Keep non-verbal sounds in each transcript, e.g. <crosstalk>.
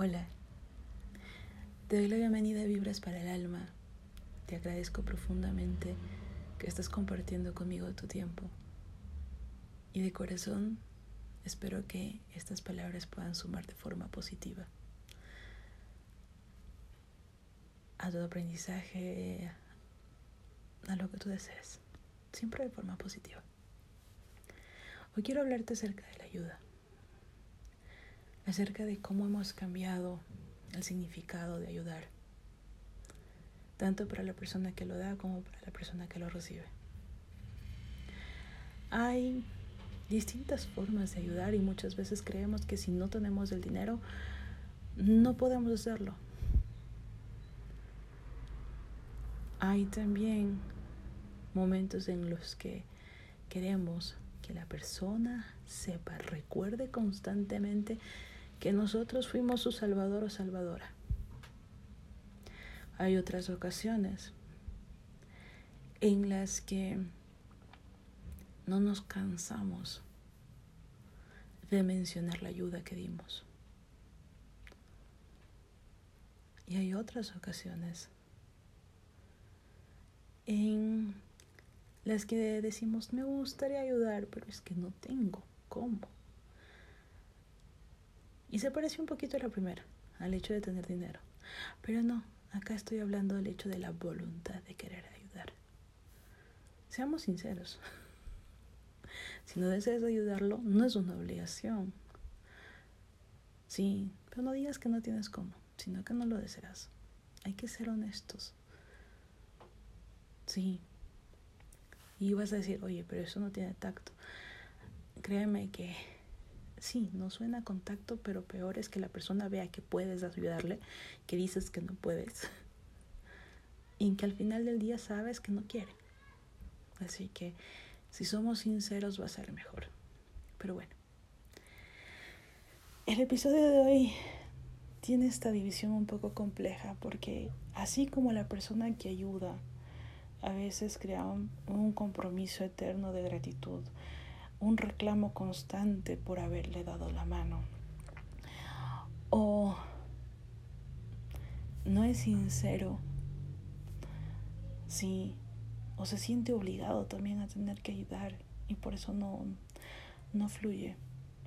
Hola, te doy la bienvenida a Vibras para el Alma. Te agradezco profundamente que estás compartiendo conmigo tu tiempo. Y de corazón espero que estas palabras puedan sumar de forma positiva a tu aprendizaje, a lo que tú desees, siempre de forma positiva. Hoy quiero hablarte acerca de la ayuda acerca de cómo hemos cambiado el significado de ayudar, tanto para la persona que lo da como para la persona que lo recibe. Hay distintas formas de ayudar y muchas veces creemos que si no tenemos el dinero, no podemos hacerlo. Hay también momentos en los que queremos que la persona sepa, recuerde constantemente que nosotros fuimos su salvador o salvadora. Hay otras ocasiones en las que no nos cansamos de mencionar la ayuda que dimos. Y hay otras ocasiones en las que decimos, me gustaría ayudar, pero es que no tengo cómo. Y se parece un poquito a la primera, al hecho de tener dinero. Pero no, acá estoy hablando del hecho de la voluntad de querer ayudar. Seamos sinceros. <laughs> Si no deseas ayudarlo, no es una obligación. Sí, pero no digas que no tienes cómo, sino que no lo deseas. Hay que ser honestos. Sí. Y vas a decir, oye, pero eso no tiene tacto. Créeme que sí, no suena contacto, pero peor es que la persona vea que puedes ayudarle, que dices que no puedes, <laughs> y que al final del día sabes que no quiere. Así que si somos sinceros va a ser mejor. Pero bueno, el episodio de hoy tiene esta división un poco compleja porque así como la persona que ayuda a veces crea un, compromiso eterno de gratitud, un reclamo constante por haberle dado la mano. O no es sincero, sí, o se siente obligado también a tener que ayudar y por eso no, no fluye.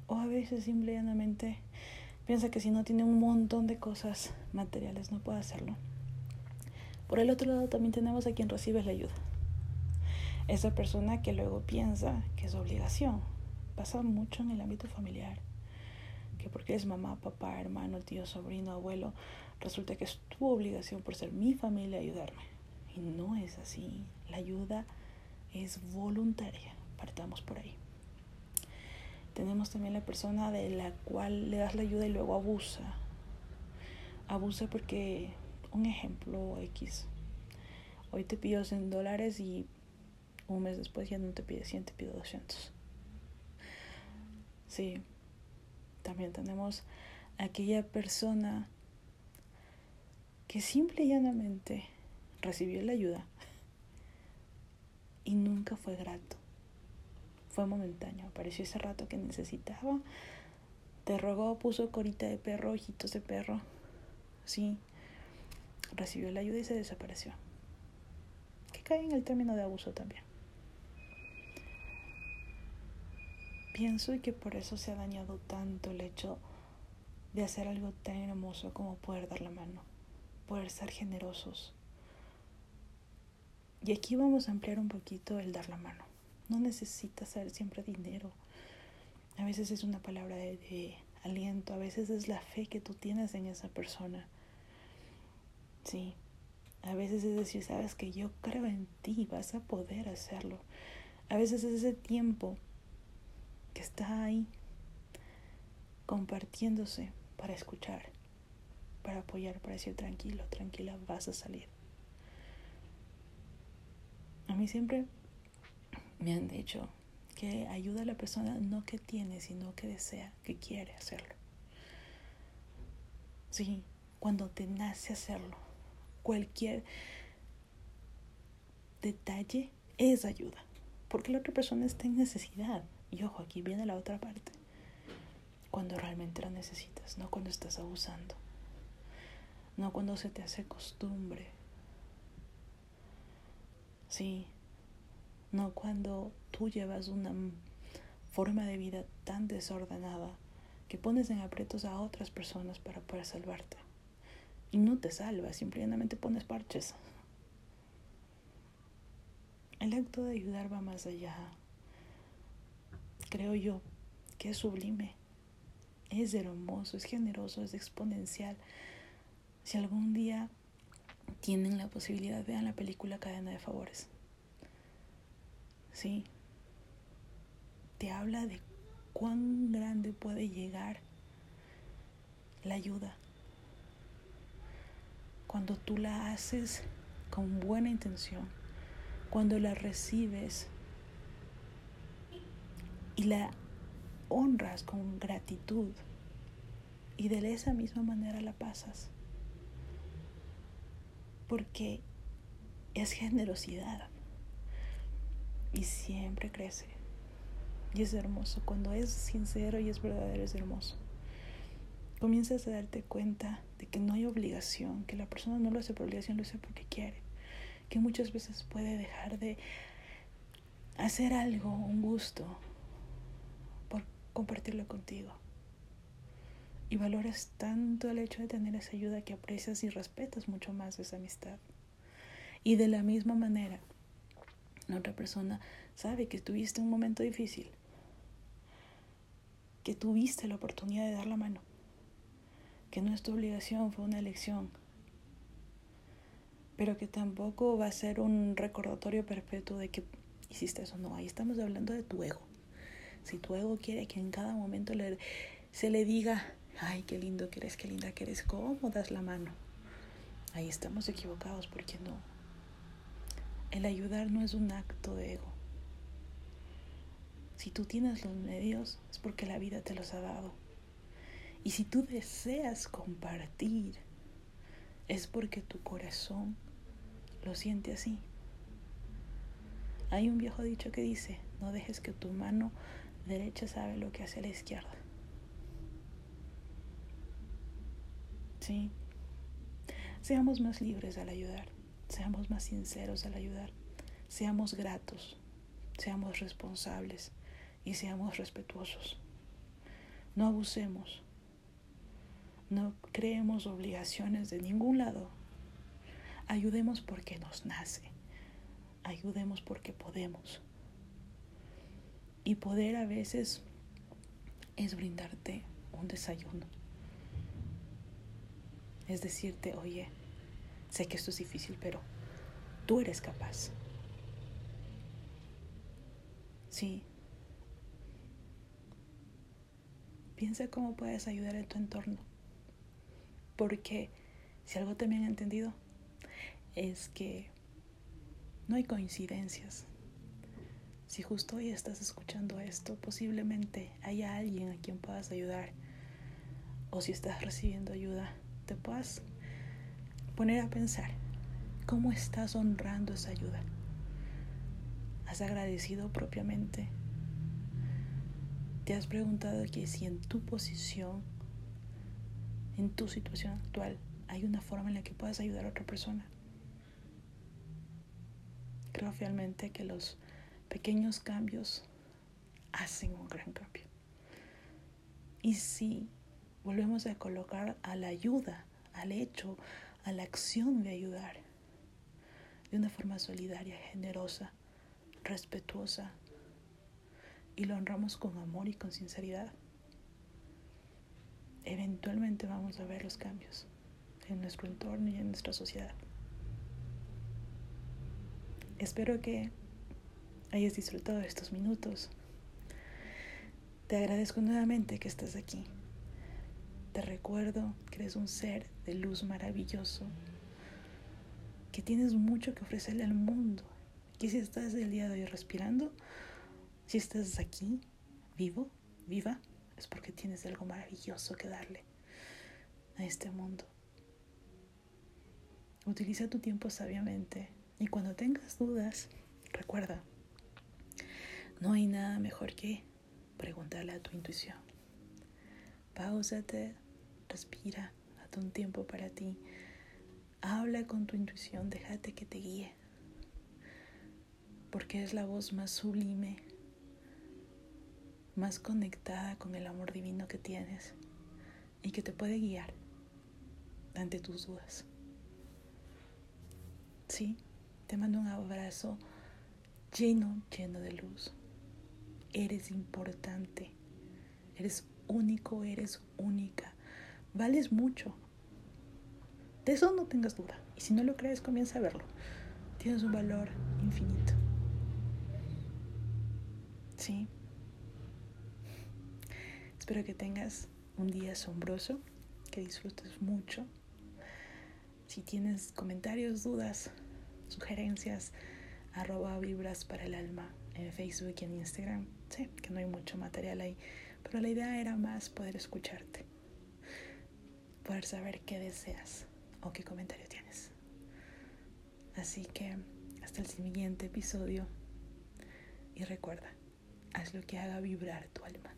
O a veces simplemente piensa que si no tiene un montón de cosas materiales no puede hacerlo. Por el otro lado también tenemos a quien recibe la ayuda esa persona que luego piensa que es obligación. Pasa mucho en el ámbito familiar, que porque es mamá, papá, hermano, tío, sobrino, abuelo, resulta que es tu obligación por ser mi familia ayudarme. Y no es así. La ayuda es voluntaria. Partamos por ahí. Tenemos también la persona de la cual le das la ayuda y luego abusa. Abusa porque, un ejemplo X, hoy te pido 100 dólares y un mes después ya no te pide 100, te pide 200. Sí, también tenemos aquella persona que simple y llanamente recibió la ayuda y nunca fue grato. Fue momentáneo, apareció ese rato que necesitaba, te rogó, puso corita de perro, ojitos de perro, sí, recibió la ayuda y se desapareció. Que cae en el término de abuso también. Pienso y que por eso se ha dañado tanto el hecho de hacer algo tan hermoso como poder dar la mano, poder ser generosos. Y aquí vamos a ampliar un poquito el dar la mano. No necesita ser siempre dinero. A veces es una palabra de, de, aliento, a veces es la fe que tú tienes en esa persona. Sí, a veces es decir, sabes que yo creo en ti, vas a poder hacerlo. A veces es ese tiempo que está ahí compartiéndose para escuchar, para apoyar, para decir tranquilo, tranquila, vas a salir. A mí siempre me han dicho que ayuda a la persona no que tiene, sino que desea, que quiere hacerlo. Sí, cuando te nace hacerlo, cualquier detalle es ayuda, porque la otra persona está en necesidad. Y ojo, aquí viene la otra parte. cuando realmente lo necesitas, no cuando estás abusando, no cuando se te hace costumbre. Sí, no cuando tú llevas una forma de vida tan desordenada que pones en aprietos a otras personas para poder salvarte. Y no te salvas, simplemente pones parches. El acto de ayudar va más allá. Creo yo que es sublime, es hermoso, es generoso, es exponencial. Si algún día tienen la posibilidad, vean la película Cadena de Favores. Sí, te habla de cuán grande puede llegar la ayuda cuando tú la haces con buena intención, cuando la recibes y la honras con gratitud y de esa misma manera la pasas. Porque es generosidad y siempre crece. Y es hermoso. Cuando es sincero y es verdadero, es hermoso. Comienzas a darte cuenta de que no hay obligación, que la persona no lo hace por obligación, lo hace porque quiere. Que muchas veces puede dejar de hacer algo, un gusto, compartirlo contigo. Y valoras tanto el hecho de tener esa ayuda que aprecias y respetas mucho más esa amistad. Y de la misma manera, la otra persona sabe que tuviste un momento difícil que tuviste la oportunidad de dar la mano, que no es tu obligación, fue una elección, pero que tampoco va a ser un recordatorio perpetuo de que hiciste eso. No, ahí estamos hablando de tu ego. Si tu ego quiere que en cada momento se le diga, ay, qué lindo que eres, qué linda que eres, ¿cómo das la mano? Ahí estamos equivocados porque no. El ayudar no es un acto de ego. Si tú tienes los medios es porque la vida te los ha dado. Y si tú deseas compartir es porque tu corazón lo siente así. Hay un viejo dicho que dice, no dejes que tu mano derecha sabe lo que hace la izquierda. Sí. Seamos más libres al ayudar, seamos más sinceros al ayudar, seamos gratos, seamos responsables y seamos respetuosos. No abusemos. No creemos obligaciones de ningún lado. Ayudemos porque nos nace. Ayudemos porque podemos. Y poder a veces es brindarte un desayuno. Es decirte, oye, sé que esto es difícil, pero tú eres capaz. Sí, Piensa cómo puedes ayudar en tu entorno. Porque si algo también he entendido es que no hay coincidencias. Si justo hoy estás escuchando esto, posiblemente haya alguien a quien puedas ayudar. O si estás recibiendo ayuda, te puedas poner a pensar cómo estás honrando esa ayuda. ¿Has agradecido propiamente ¿Te has preguntado que si en tu posición, en tu situación actual, hay una forma en la que puedas ayudar a otra persona? Creo fielmente que los pequeños cambios hacen un gran cambio. Y si volvemos a colocar a la ayuda, al hecho, a la acción de ayudar, de una forma solidaria, generosa, respetuosa, y lo honramos con amor y con sinceridad, eventualmente vamos a ver los cambios en nuestro entorno y en nuestra sociedad. Espero que hayas disfrutado de estos minutos. Te agradezco nuevamente que estás aquí. Te recuerdo que eres un ser de luz maravilloso, que tienes mucho que ofrecerle al mundo, que si estás el día de hoy respirando, si estás aquí, vivo, viva, es porque tienes algo maravilloso que darle a este mundo. Utiliza tu tiempo sabiamente y cuando tengas dudas, recuerda, no hay nada mejor que preguntarle a tu intuición. Páusate, respira, date un tiempo para ti. Habla con tu intuición, déjate que te guíe. Porque es la voz más sublime, más conectada con el amor divino que tienes y que te puede guiar ante tus dudas. Sí, te mando un abrazo lleno, lleno de luz. Eres importante, eres único, eres única, vales mucho. De eso no tengas duda. Y si no lo crees, comienza a verlo. Tienes un valor infinito. Sí. Espero que tengas un día asombroso, que disfrutes mucho. Si tienes comentarios, dudas, sugerencias, arroba vibras para el alma en Facebook y en Instagram. Sé que no hay mucho material ahí, pero la idea era más poder escucharte, poder saber qué deseas o qué comentario tienes. Así que hasta el siguiente episodio y recuerda, haz lo que haga vibrar tu alma.